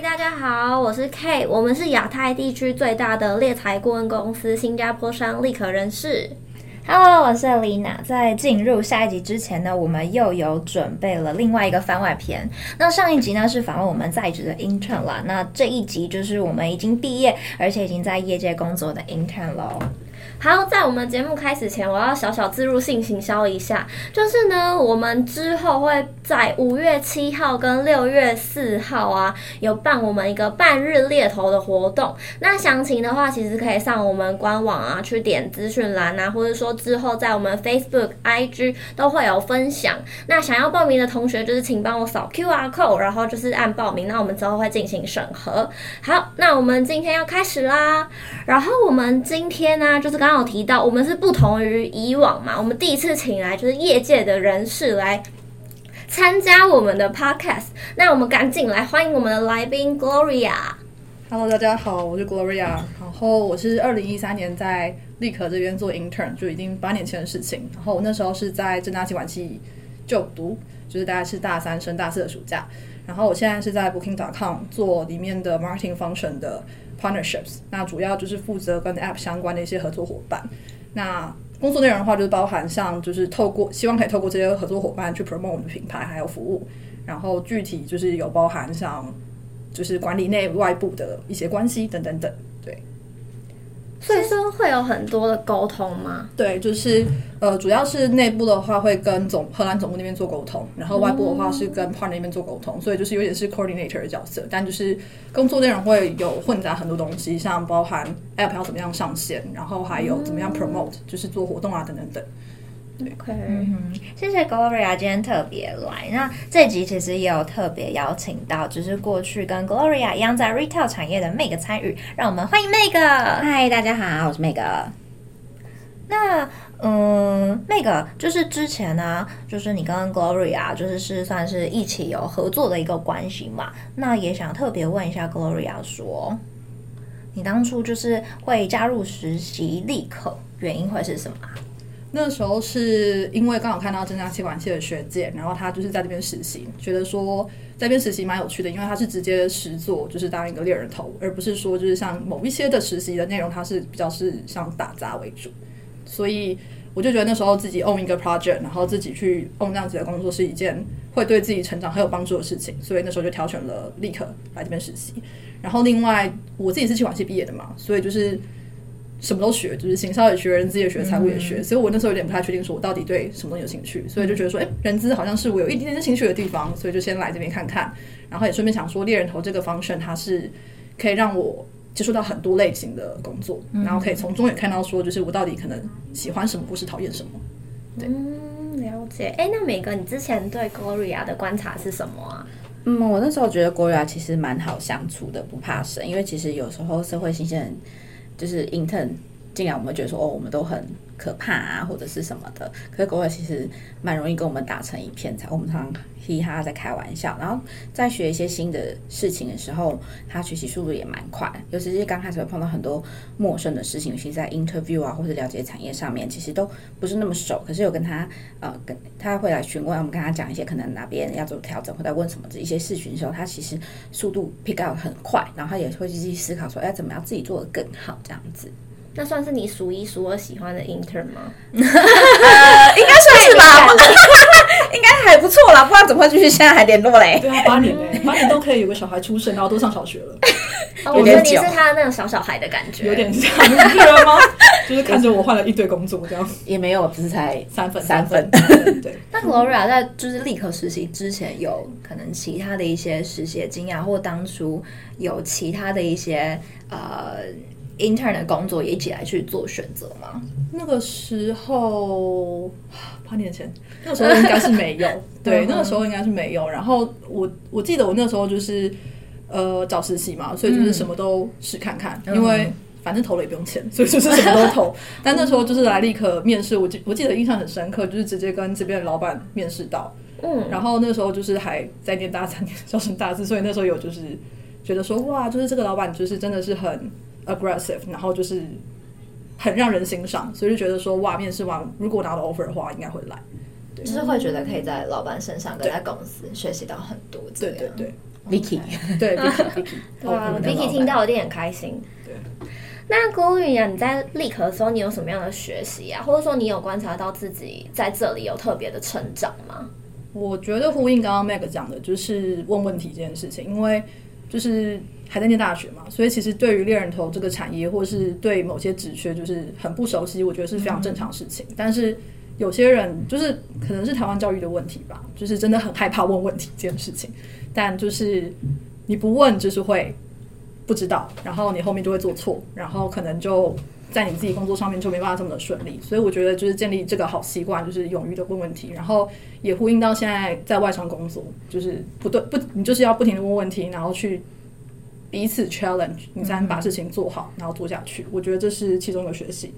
大家好，我是 K，我们是亚太地区最大的猎才顾问公司——新加坡商立可人事。Hello，我是 Lina。在进入下一集之前呢，我们又有准备了另外一个番外篇。那上一集呢是访问我们在职的 intern 啦，那这一集就是我们已经毕业而且已经在业界工作的 intern 喽。好，在我们节目开始前，我要小小自入性行销一下，就是呢，我们之后会在五月七号跟六月四号啊，有办我们一个半日猎头的活动。那详情的话，其实可以上我们官网啊，去点资讯栏啊，或者说之后在我们 Facebook、IG 都会有分享。那想要报名的同学，就是请帮我扫 QR code，然后就是按报名。那我们之后会进行审核。好，那我们今天要开始啦。然后我们今天呢、就是刚。刚有提到，我们是不同于以往嘛，我们第一次请来就是业界的人士来参加我们的 podcast。那我们赶紧来欢迎我们的来宾 Gloria。Hello，大家好，我是 Gloria。然后我是二零一三年在立可这边做 intern，就已经八年前的事情。然后我那时候是在正大企管系就读，就是大概是大三升大四的暑假。然后我现在是在 Booking.com 做里面的 marketing function 的。Partnerships，那主要就是负责跟 App 相关的一些合作伙伴。那工作内容的话，就是包含像就是透过希望可以透过这些合作伙伴去 promote 我们的品牌还有服务。然后具体就是有包含像就是管理内外部的一些关系等等等。所以说会有很多的沟通吗？对，就是呃，主要是内部的话会跟总荷兰总部那边做沟通，然后外部的话是跟 partner 那边做沟通，所以就是有点是 coordinator 的角色，但就是工作内容会有混杂很多东西，像包含 app 要怎么样上线，然后还有怎么样 promote，就是做活动啊等等等。嗯哼，谢谢 Gloria 今天特别来。那这集其实也有特别邀请到，就是过去跟 Gloria 一样在 retail 产业的 Meg 参与，让我们欢迎 Meg。嗨，大家好，我是 Meg。那嗯，Meg 就是之前呢，就是你跟 Gloria 就是是算是一起有合作的一个关系嘛。那也想特别问一下 Gloria 说，你当初就是会加入实习立刻，原因会是什么？那时候是因为刚好看到增加气管器的学姐，然后她就是在这边实习，觉得说在这边实习蛮有趣的，因为她是直接实做，就是当一个猎人头，而不是说就是像某一些的实习的内容，它是比较是像打杂为主。所以我就觉得那时候自己 own 一个 project，然后自己去 own 这样子的工作是一件会对自己成长很有帮助的事情，所以那时候就挑选了立刻来这边实习。然后另外我自己是气管系毕业的嘛，所以就是。什么都学，就是行销也学，人资也学，财务也学，嗯、所以我那时候有点不太确定，说我到底对什么东西有兴趣，所以就觉得说，哎、欸，人资好像是我有一点点兴趣的地方，所以就先来这边看看，然后也顺便想说，猎人头这个 function 它是可以让我接触到很多类型的工作，嗯、然后可以从中也看到说，就是我到底可能喜欢什么，或是讨厌什么。对，嗯，了解。哎、欸，那美哥你之前对 Gloria 的观察是什么啊？嗯，我那时候觉得 Gloria 其实蛮好相处的，不怕生，因为其实有时候社会新鲜人。就是 intern 进来，我们觉得说哦，我们都很可怕啊，或者是什么的。可是狗儿其实蛮容易跟我们打成一片，才我们常常嘻嘻哈哈在开玩笑。然后在学一些新的事情的时候，他学习速度也蛮快。尤其是刚开始会碰到很多陌生的事情，尤其在 interview 啊，或者了解产业上面，其实都不是那么熟。可是有跟他呃，跟他会来询问，我们跟他讲一些可能哪边要做调整，或者问什么这一些事情的时候，他其实速度 pick up 很快，然后他也会继续思考说，要怎么样自己做得更好，这样子。那算是你数一数二喜欢的 intern 吗？呃，应该算是吧，应该还不错啦，不然怎么会继续现在还联络嘞？对啊，八年嘞，八年都可以有个小孩出生，然后都上小学了。我觉得你是他的那种小小孩的感觉，有点像，你记得吗？就是看着我换了一堆工作，这样也没有，只是才三份，三份。对。那 Gloria 在就是立刻实习之前，有可能其他的一些实习经验，或当初有其他的一些呃。Intern 的工作也一起来去做选择吗？那个时候八年前，那个时候应该是没有。对，那个时候应该是没有。然后我我记得我那时候就是呃找实习嘛，所以就是什么都试看看，嗯、因为反正投了也不用钱，所以就是什么都投。但那时候就是来立刻面试，我记我记得印象很深刻，就是直接跟这边的老板面试到。嗯，然后那时候就是还在念大三，小升大四，所以那时候有就是觉得说哇，就是这个老板就是真的是很。aggressive，然后就是很让人欣赏，所以就觉得说哇，面试完如果拿到 offer 的话，应该会来。就是会觉得可以在老板身上跟在公司学习到很多。对对对。Vicky，对 Vicky Vicky，对啊，Vicky 听到一定很开心。对，那 Gloria 你在 Leap 的时候，你有什么样的学习啊？或者说你有观察到自己在这里有特别的成长吗？我觉得呼应刚刚 Meg 讲的，就是问问题这件事情，因为就是还在念大学嘛，所以其实对于猎人头这个产业，或是对某些职缺，就是很不熟悉，我觉得是非常正常事情。嗯、但是有些人就是可能是台湾教育的问题吧，就是真的很害怕问问题这件事情。但就是你不问，就是会不知道，然后你后面就会做错，然后可能就在你自己工作上面就没办法这么的顺利。所以我觉得就是建立这个好习惯，就是勇于的问问题，然后也呼应到现在在外商工作，就是不对不，你就是要不停的问问题，然后去彼此 challenge，你才能把事情做好，然后做下去。我觉得这是其中的学习。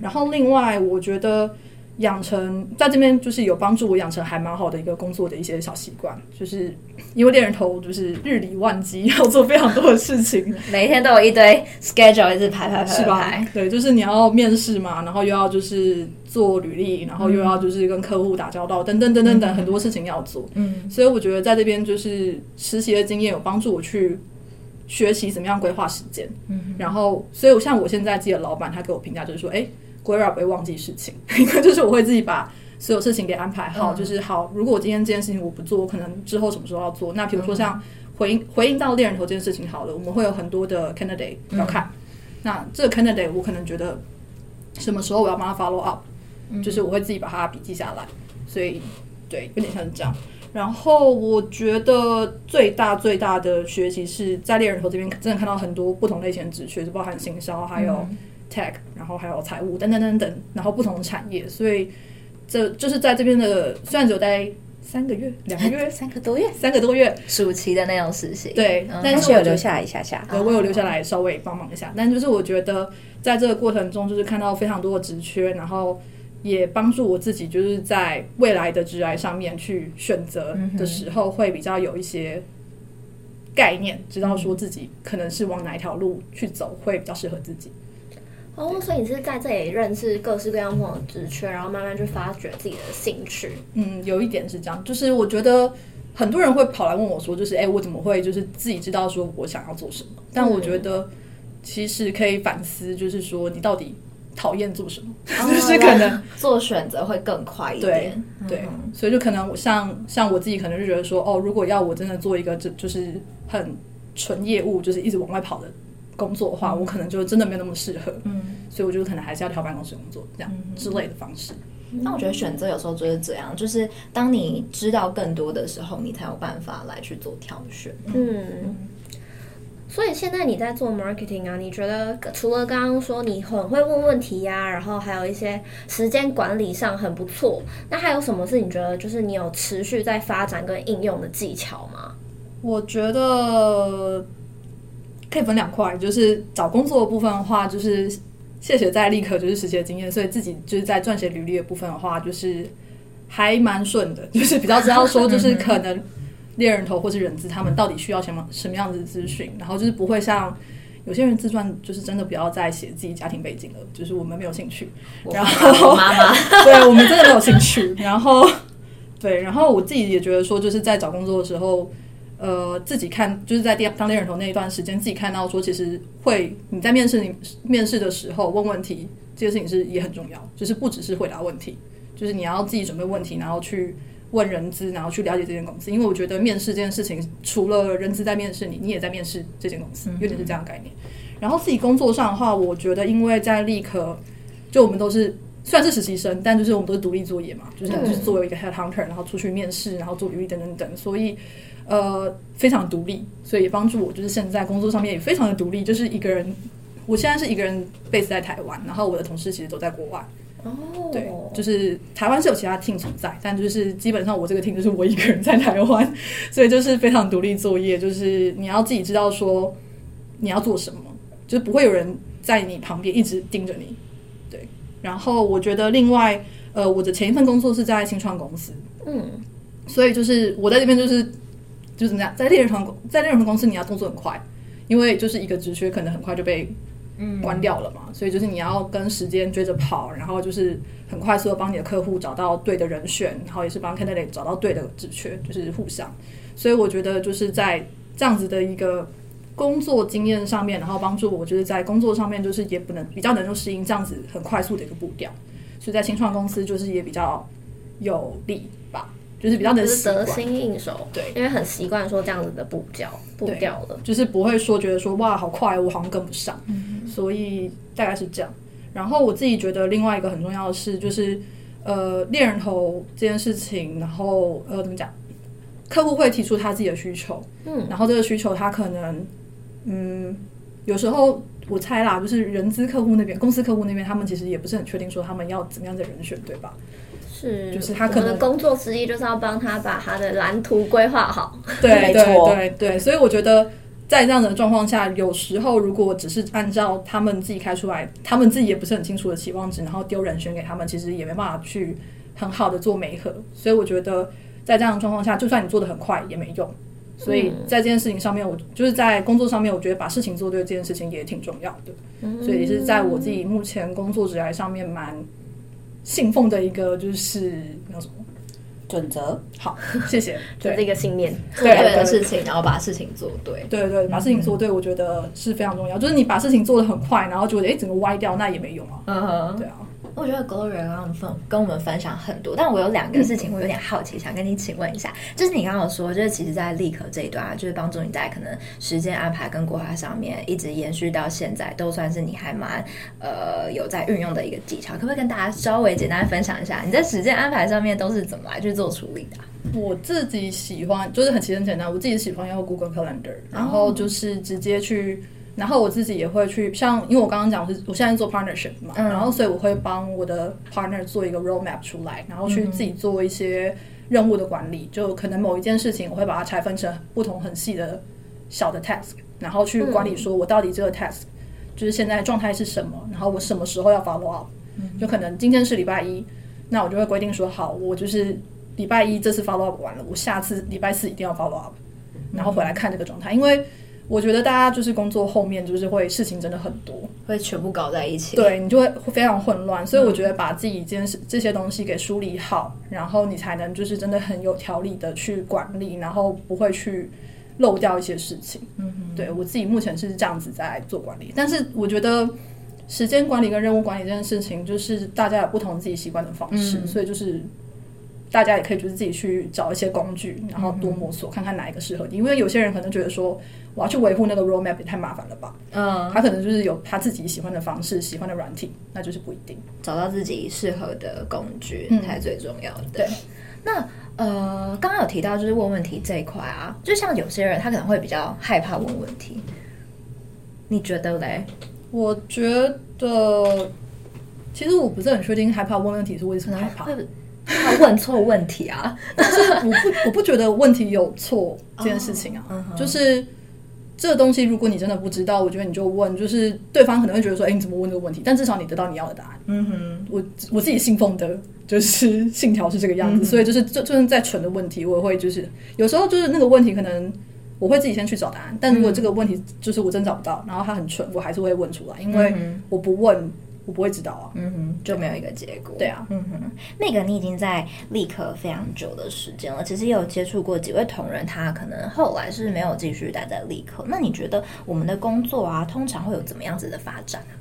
然后另外我觉得。养成在这边就是有帮助我养成还蛮好的一个工作的一些小习惯，就是因为猎人头就是日理万机，要做非常多的事情，每一天都有一堆 schedule 一直排排排，是吧？对，就是你要面试嘛，然后又要就是做履历，然后又要就是跟客户打交道，等等等等等很多事情要做。嗯，所以我觉得在这边就是实习的经验有帮助我去学习怎么样规划时间。嗯，然后所以我像我现在自己的老板，他给我评价就是说，哎。Gloria 不会忘记事情，因为就是我会自己把所有事情给安排好。嗯、就是好，如果我今天这件事情我不做，我可能之后什么时候要做？那比如说像回应回应到猎人头这件事情，好了，我们会有很多的 candidate 要看。嗯、那这个 candidate 我可能觉得什么时候我要帮他 follow up，、嗯、就是我会自己把他笔记下来。所以对，有点像是这样。然后我觉得最大最大的学习是在猎人头这边真的看到很多不同类型的职缺，就包含行销还有。tech，然后还有财务等等等等，然后不同的产业，所以这就是在这边的，虽然只有待三个月、两个月、三个多月、三个多月，暑期的那种实习，对，嗯、但是有留下来一下下，对，我有留下来稍微帮忙一下，哦、但就是我觉得在这个过程中，就是看到非常多的职缺，然后也帮助我自己，就是在未来的职涯上面去选择的时候，会比较有一些概念，知道说自己可能是往哪一条路去走，会比较适合自己。哦，所以你是在这里认识各式各样不同的职缺，然后慢慢去发掘自己的兴趣。嗯，有一点是这样，就是我觉得很多人会跑来问我说，就是哎，我怎么会就是自己知道说我想要做什么？但我觉得其实可以反思，就是说你到底讨厌做什么？嗯、就是可能做选择会更快一点。对，对，所以就可能我像像我自己可能就觉得说，哦，如果要我真的做一个就就是很纯业务，就是一直往外跑的。工作的话，我可能就真的没有那么适合，嗯，所以我觉得可能还是要调办公室工作这样之类的方式。那我觉得选择有时候就是这样，就是当你知道更多的时候，你才有办法来去做挑选。嗯，所以现在你在做 marketing 啊，你觉得除了刚刚说你很会问问题呀，然后还有一些时间管理上很不错，那还有什么是你觉得就是你有持续在发展跟应用的技巧吗？我觉得。可以分两块，就是找工作的部分的话，就是谢谢在立刻就是实习的经验，所以自己就是在撰写履历的部分的话，就是还蛮顺的，就是比较知道说，就是可能猎人头或是人资他们到底需要什么什么样子的资讯，然后就是不会像有些人自传，就是真的不要再写自己家庭背景了，就是我们没有兴趣。然后妈妈，对我们真的没有兴趣。然后对，然后我自己也觉得说，就是在找工作的时候。呃，自己看就是在当猎人头那一段时间，自己看到说，其实会你在面试你面试的时候问问题，这个事情是也很重要，就是不只是回答问题，就是你要自己准备问题，然后去问人资，然后去了解这间公司。因为我觉得面试这件事情，除了人资在面试你，你也在面试这间公司，有点是这样的概念。然后自己工作上的话，我觉得因为在立科，就我们都是虽然是实习生，但就是我们都是独立作业嘛，就是就是作为一个 headhunter，然后出去面试，然后做履历等等等，所以。呃，非常独立，所以也帮助我，就是现在工作上面也非常的独立，就是一个人。我现在是一个人 base 在台湾，然后我的同事其实都在国外。哦，对，就是台湾是有其他 team 存在，但就是基本上我这个 team 就是我一个人在台湾，所以就是非常独立作业，就是你要自己知道说你要做什么，就是不会有人在你旁边一直盯着你。对，然后我觉得另外，呃，我的前一份工作是在新创公司，嗯，所以就是我在这边就是。就是怎么样，在猎人创，在猎人头公司，你要动作很快，因为就是一个职缺可能很快就被关掉了嘛，嗯、所以就是你要跟时间追着跑，然后就是很快速的帮你的客户找到对的人选，然后也是帮 candidate 找到对的职缺，就是互相。所以我觉得就是在这样子的一个工作经验上面，然后帮助我就是在工作上面就是也不能比较能够适应这样子很快速的一个步调，所以在新创公司就是也比较有利吧，就是比较能得心应手，对，因为很习惯说这样子的步调步调了，就是不会说觉得说哇好快，我好像跟不上，嗯、所以大概是这样。然后我自己觉得另外一个很重要的事就是。呃，猎人头这件事情，然后呃，怎么讲？客户会提出他自己的需求，嗯，然后这个需求他可能，嗯，有时候我猜啦，就是人资客户那边、公司客户那边，他们其实也不是很确定说他们要怎么样的人选，对吧？是，就是他可能工作之一就是要帮他把他的蓝图规划好，对对对对，所以我觉得。在这样的状况下，有时候如果只是按照他们自己开出来，他们自己也不是很清楚的期望值，然后丢人选给他们，其实也没办法去很好的做媒合。所以我觉得，在这样的状况下，就算你做的很快也没用。所以在这件事情上面，我就是在工作上面，我觉得把事情做对这件事情也挺重要的。所以也是在我自己目前工作职涯上面蛮信奉的一个就是那什么。准则好，谢谢。就这个信念，做对的事情，然后把事情做对。对对，把事情做对，我觉得是非常重要。就是你把事情做得很快，然后觉得哎，整个歪掉，那也没用啊。嗯哼，对啊。我觉得 Gloria 刚分跟我们分享很多，但我有两个事情我有点好奇，想跟你请问一下。就是你刚刚有说，就是其实，在立可这一段啊，就是帮助你在可能时间安排跟规划上面，一直延续到现在，都算是你还蛮呃有在运用的一个技巧。可不可以跟大家稍微简单分享一下，你在时间安排上面都是怎么来去做处理的？我自己喜欢，就是很其实很简单，我自己喜欢用 Google Calendar，然后就是直接去。然后我自己也会去，像因为我刚刚讲我是我现在做 partnership 嘛，嗯、然后所以我会帮我的 partner 做一个 roadmap 出来，然后去自己做一些任务的管理，嗯、就可能某一件事情我会把它拆分成不同很细的小的 task，然后去管理说我到底这个 task 就是现在状态是什么，然后我什么时候要 follow up，就可能今天是礼拜一，那我就会规定说好，我就是礼拜一这次 follow up 完了，我下次礼拜四一定要 follow up，然后回来看这个状态，因为。我觉得大家就是工作后面就是会事情真的很多，会全部搞在一起，对，你就会非常混乱。所以我觉得把自己这件事这些东西给梳理好，然后你才能就是真的很有条理的去管理，然后不会去漏掉一些事情。嗯哼，对，我自己目前是这样子在做管理，但是我觉得时间管理跟任务管理这件事情，就是大家有不同自己习惯的方式，嗯、所以就是。大家也可以就是自己去找一些工具，然后多摸索，看看哪一个适合你。因为有些人可能觉得说，我要去维护那个 roadmap 也太麻烦了吧？嗯，他可能就是有他自己喜欢的方式，喜欢的软体，那就是不一定。找到自己适合的工具才是最重要的。对，那呃，刚刚有提到就是问问题这一块啊，就像有些人他可能会比较害怕问问题，你觉得嘞？我觉得其实我不是很确定害怕问问题是为什么害怕。他问错问题啊！就是我不我不觉得问题有错这件事情啊，oh, uh huh. 就是这个东西，如果你真的不知道，我觉得你就问，就是对方可能会觉得说，哎、欸，你怎么问这个问题？但至少你得到你要的答案。嗯哼、mm，hmm. 我我自己信奉的就是信条是这个样子，mm hmm. 所以就是就就算再蠢的问题，我也会就是有时候就是那个问题，可能我会自己先去找答案。但如果这个问题就是我真找不到，然后他很蠢，我还是会问出来，因为我不问。我不会知道啊，嗯哼，就没有一个结果。对啊，嗯哼，那个你已经在立刻非常久的时间了，其实也有接触过几位同仁，他可能后来是没有继续待在立刻。那你觉得我们的工作啊，通常会有怎么样子的发展啊？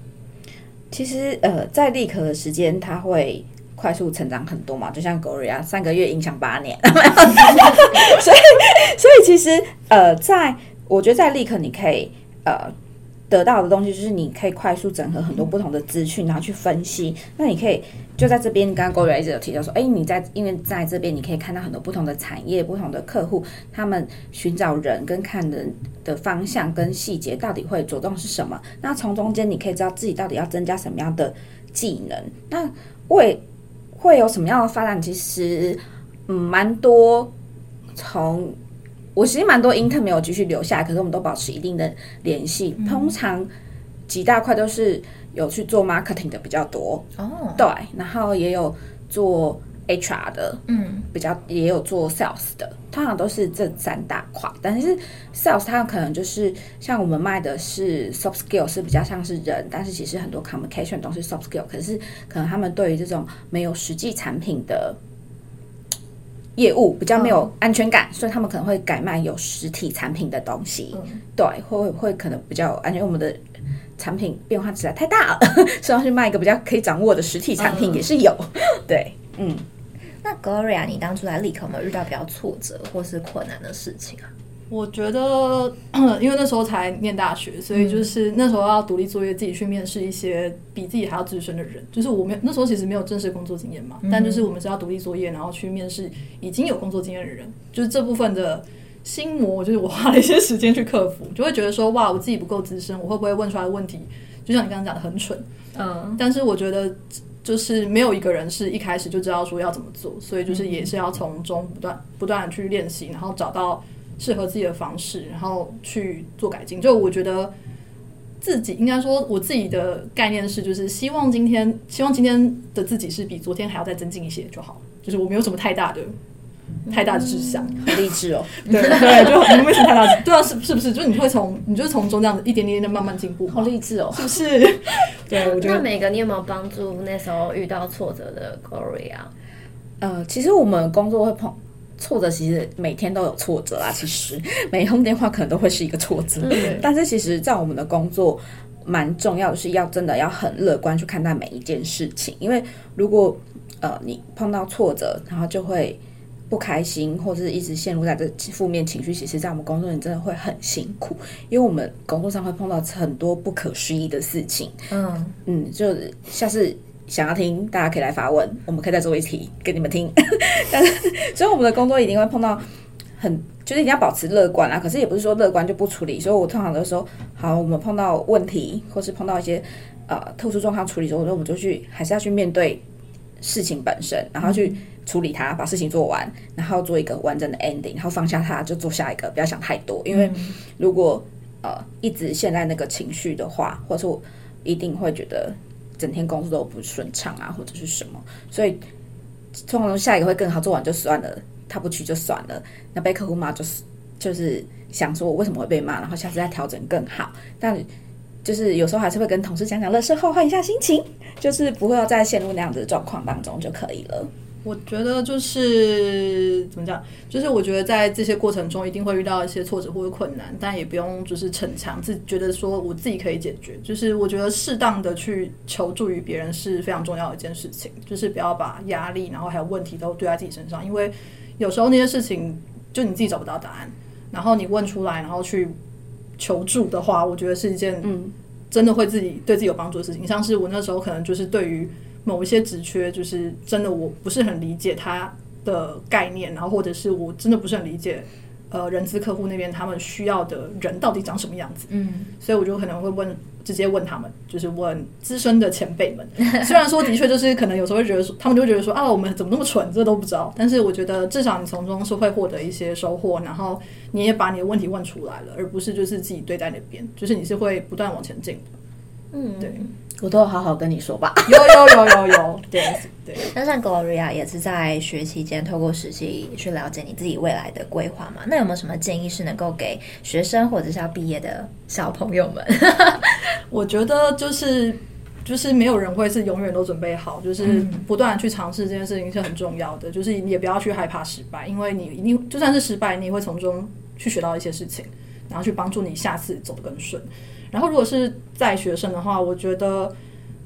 其实呃，在立刻的时间，它会快速成长很多嘛，就像 Gloria 三个月影响八年，所以所以其实呃，在我觉得在立刻你可以呃。得到的东西就是你可以快速整合很多不同的资讯，然后去分析。那你可以就在这边，刚刚 Gloria 一直有提到说，哎，你在因为在这边你可以看到很多不同的产业、不同的客户，他们寻找人跟看人的方向跟细节到底会着重是什么。那从中间你可以知道自己到底要增加什么样的技能。那会会有什么样的发展？其实嗯，蛮多从。我其实蛮多 intern 没有继续留下来，可是我们都保持一定的联系。嗯、通常几大块都是有去做 marketing 的比较多哦，对，然后也有做 HR 的，嗯，比较也有做 sales 的，通常都是这三大块。但是 sales 它可能就是像我们卖的是 soft skill，是比较像是人，但是其实很多 communication 都是 soft skill，可是可能他们对于这种没有实际产品的。业务比较没有安全感，所以他们可能会改卖有实体产品的东西。对，会会可能比较安全。我们的产品变化实在太大了，所以要去卖一个比较可以掌握的实体产品也是有。对，嗯。那 Gloria，你当初来立刻有没有遇到比较挫折或是困难的事情啊？我觉得，因为那时候才念大学，所以就是那时候要独立作业，自己去面试一些比自己还要资深的人。就是我没那时候其实没有正式工作经验嘛，但就是我们是要独立作业，然后去面试已经有工作经验的人。就是这部分的心魔，就是我花了一些时间去克服，就会觉得说，哇，我自己不够资深，我会不会问出来的问题，就像你刚刚讲的很蠢。嗯，但是我觉得。就是没有一个人是一开始就知道说要怎么做，所以就是也是要从中不断不断的去练习，然后找到适合自己的方式，然后去做改进。就我觉得自己应该说，我自己的概念是，就是希望今天希望今天的自己是比昨天还要再增进一些就好。就是我没有什么太大的。太大的志向，很励志哦。对对，就没有什么太大。对啊，是是不是？就是你会从，你就是从中这样子一点点的慢慢进步。好励志哦，是不是？对，我觉得。那每个你有没有帮助那时候遇到挫折的 Gloria？呃，其实我们工作会碰挫折，其实每天都有挫折啊。其实 每通电话可能都会是一个挫折，嗯、但是其实，在我们的工作蛮重要的是要真的要很乐观去看待每一件事情，因为如果呃你碰到挫折，然后就会。不开心，或者是一直陷入在这负面情绪，其实，在我们工作你真的会很辛苦，因为我们工作上会碰到很多不可思议的事情。嗯嗯，就下次想要听，大家可以来发问，我们可以再做一题给你们听。但是，所以我们的工作一定会碰到很，就是一定要保持乐观啊。可是也不是说乐观就不处理，所以我通常都说，好，我们碰到问题，或是碰到一些呃特殊状况处理的时候，我们就去还是要去面对事情本身，然后去。处理它，把事情做完，然后做一个完整的 ending，然后放下它，就做下一个，不要想太多。因为如果呃一直陷在那个情绪的话，或者说我一定会觉得整天工作都不顺畅啊，或者是什么。所以通常下一个会更好，做完就算了，他不去就算了。那被客户骂就是就是想说我为什么会被骂，然后下次再调整更好。但就是有时候还是会跟同事讲讲乐事后换一下心情，就是不会要再陷入那样子的状况当中就可以了。我觉得就是怎么讲，就是我觉得在这些过程中一定会遇到一些挫折或者困难，但也不用就是逞强，自己觉得说我自己可以解决。就是我觉得适当的去求助于别人是非常重要的一件事情，就是不要把压力，然后还有问题都堆在自己身上，因为有时候那些事情就你自己找不到答案，然后你问出来，然后去求助的话，我觉得是一件嗯真的会自己对自己有帮助的事情。像是我那时候可能就是对于。某一些职缺，就是真的我不是很理解它的概念，然后或者是我真的不是很理解，呃，人资客户那边他们需要的人到底长什么样子，嗯，所以我就可能会问，直接问他们，就是问资深的前辈们。虽然说的确就是可能有时候会觉得说，他们就会觉得说啊，我们怎么那么蠢，这都不知道。但是我觉得至少你从中是会获得一些收获，然后你也把你的问题问出来了，而不是就是自己堆在那边，就是你是会不断往前进的。嗯，对。我都好好跟你说吧。有有有有有，对对。那像 Gloria 也是在学期间透过实习去了解你自己未来的规划嘛？那有没有什么建议是能够给学生或者是要毕业的小朋友们？我觉得就是就是没有人会是永远都准备好，就是不断去尝试这件事情是很重要的。就是你也不要去害怕失败，因为你一定就算是失败，你也会从中去学到一些事情，然后去帮助你下次走得更顺。然后，如果是在学生的话，我觉得，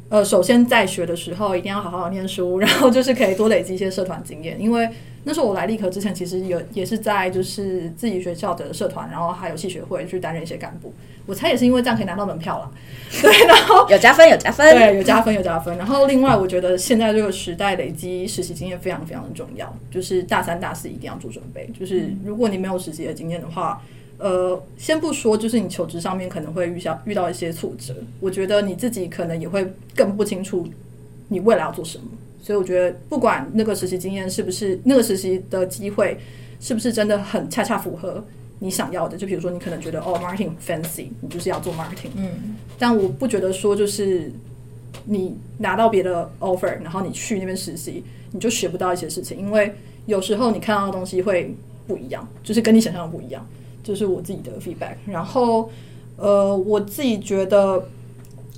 呃，首先在学的时候一定要好好念书，然后就是可以多累积一些社团经验。因为那时候我来立科之前，其实有也是在就是自己学校的社团，然后还有系学会去担任一些干部。我猜也是因为这样可以拿到门票了，对，然后有加分，有加分，对，有加分，有加分。然后另外，我觉得现在这个时代累积实习经验非常非常的重要，就是大三、大四一定要做准备。就是如果你没有实习的经验的话。呃，先不说，就是你求职上面可能会遇到遇到一些挫折，我觉得你自己可能也会更不清楚你未来要做什么。所以我觉得，不管那个实习经验是不是那个实习的机会是不是真的很恰恰符合你想要的，就比如说你可能觉得哦，marketing fancy，你就是要做 marketing，嗯，但我不觉得说就是你拿到别的 offer，然后你去那边实习，你就学不到一些事情，因为有时候你看到的东西会不一样，就是跟你想象的不一样。这是我自己的 feedback，然后，呃，我自己觉得，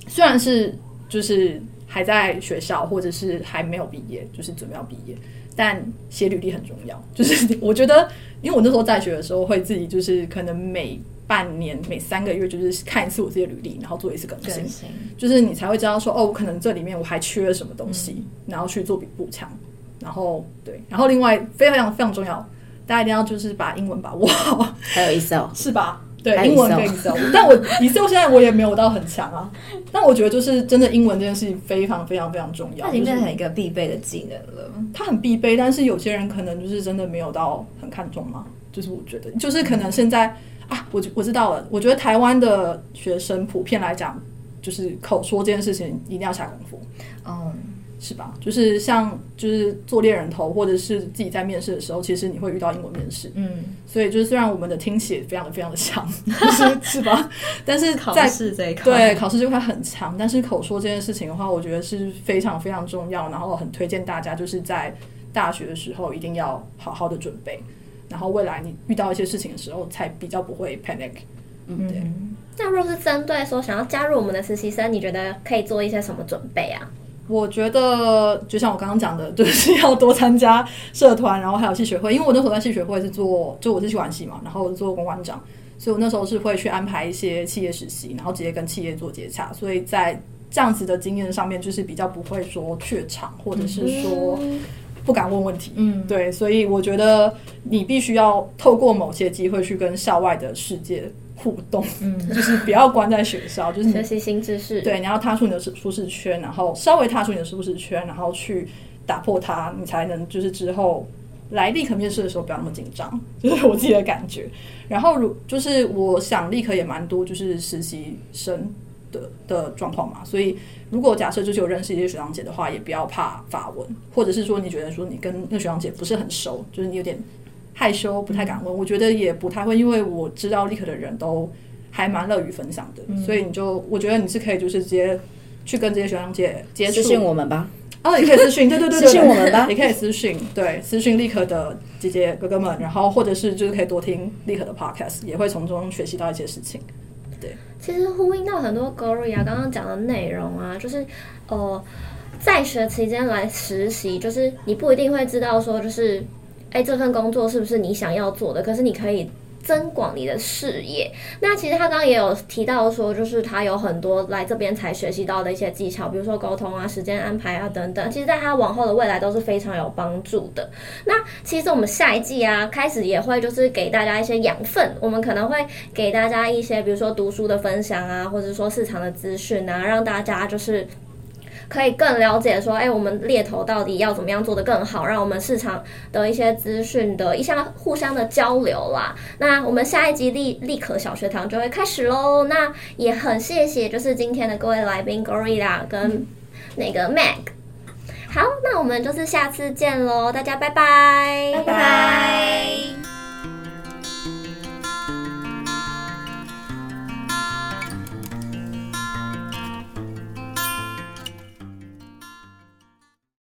虽然是就是还在学校，或者是还没有毕业，就是准备要毕业，但写履历很重要。就是我觉得，因为我那时候在学的时候，会自己就是可能每半年、每三个月就是看一次我自己的履历，然后做一次更新，更新就是你才会知道说，哦，我可能这里面我还缺了什么东西，嗯、然后去做比补强。然后对，然后另外非常非常重要，大家一定要就是把英文把握好，还有 Excel 是吧？对，英文跟 Excel，但我 Excel 现在我也没有到很强啊。但我觉得就是真的英文这件事情非常非常非常重要，它已经变成一个必备的技能了。它很必备，但是有些人可能就是真的没有到很看重嘛。就是我觉得，就是可能现在啊，我我知道了，我觉得台湾的学生普遍来讲，就是口说这件事情一定要下功夫。嗯。是吧？就是像就是做猎人头，或者是自己在面试的时候，其实你会遇到英文面试。嗯，所以就是虽然我们的听写非常的非常的强，是是吧？但是在考试这一块，对考试这块很强，但是口说这件事情的话，我觉得是非常非常重要。然后很推荐大家就是在大学的时候一定要好好的准备，然后未来你遇到一些事情的时候，才比较不会 panic。嗯，对。那若是针对说想要加入我们的实习生，你觉得可以做一些什么准备啊？我觉得就像我刚刚讲的，就是要多参加社团，然后还有系学会。因为我那时候在系学会是做，就我是企管系嘛，然后我是做公关长，所以我那时候是会去安排一些企业实习，然后直接跟企业做接洽。所以在这样子的经验上面，就是比较不会说怯场，或者是说不敢问问题。嗯，对，所以我觉得你必须要透过某些机会去跟校外的世界互动，嗯，就是不要关在学校，就是学习新知识。对，你要踏出你的舒舒适圈，然后稍微踏出你的舒适圈，然后去打破它，你才能就是之后来立刻面试的时候不要那么紧张，就是我自己的感觉。然后如就是我想立刻也蛮多就是实习生的的状况嘛，所以如果假设就是有认识一些学长姐的话，也不要怕发文，或者是说你觉得说你跟那个学长姐不是很熟，就是你有点。害羞，不太敢问。我觉得也不太会，因为我知道立刻的人都还蛮乐于分享的，嗯、所以你就我觉得你是可以就是直接去跟这些学长姐接触。私信我们吧。哦，也可以私信，对对对，私信我们吧，也可以私信，对，私信立刻的姐姐哥哥们，然后或者是就是可以多听立刻的 podcast，也会从中学习到一些事情。对，其实呼应到很多 Gloria 刚刚讲的内容啊，就是呃，在学期间来实习，就是你不一定会知道说就是。哎，这份工作是不是你想要做的？可是你可以增广你的视野。那其实他刚刚也有提到说，就是他有很多来这边才学习到的一些技巧，比如说沟通啊、时间安排啊等等。其实，在他往后的未来都是非常有帮助的。那其实我们下一季啊，开始也会就是给大家一些养分，我们可能会给大家一些，比如说读书的分享啊，或者说市场的资讯啊，让大家就是。可以更了解说，哎，我们猎头到底要怎么样做得更好，让我们市场的一些资讯的一项互相的交流啦。那我们下一集立立可小学堂就会开始喽。那也很谢谢，就是今天的各位来宾 Gloria 跟那个 Mag。好，那我们就是下次见喽，大家拜拜，拜拜。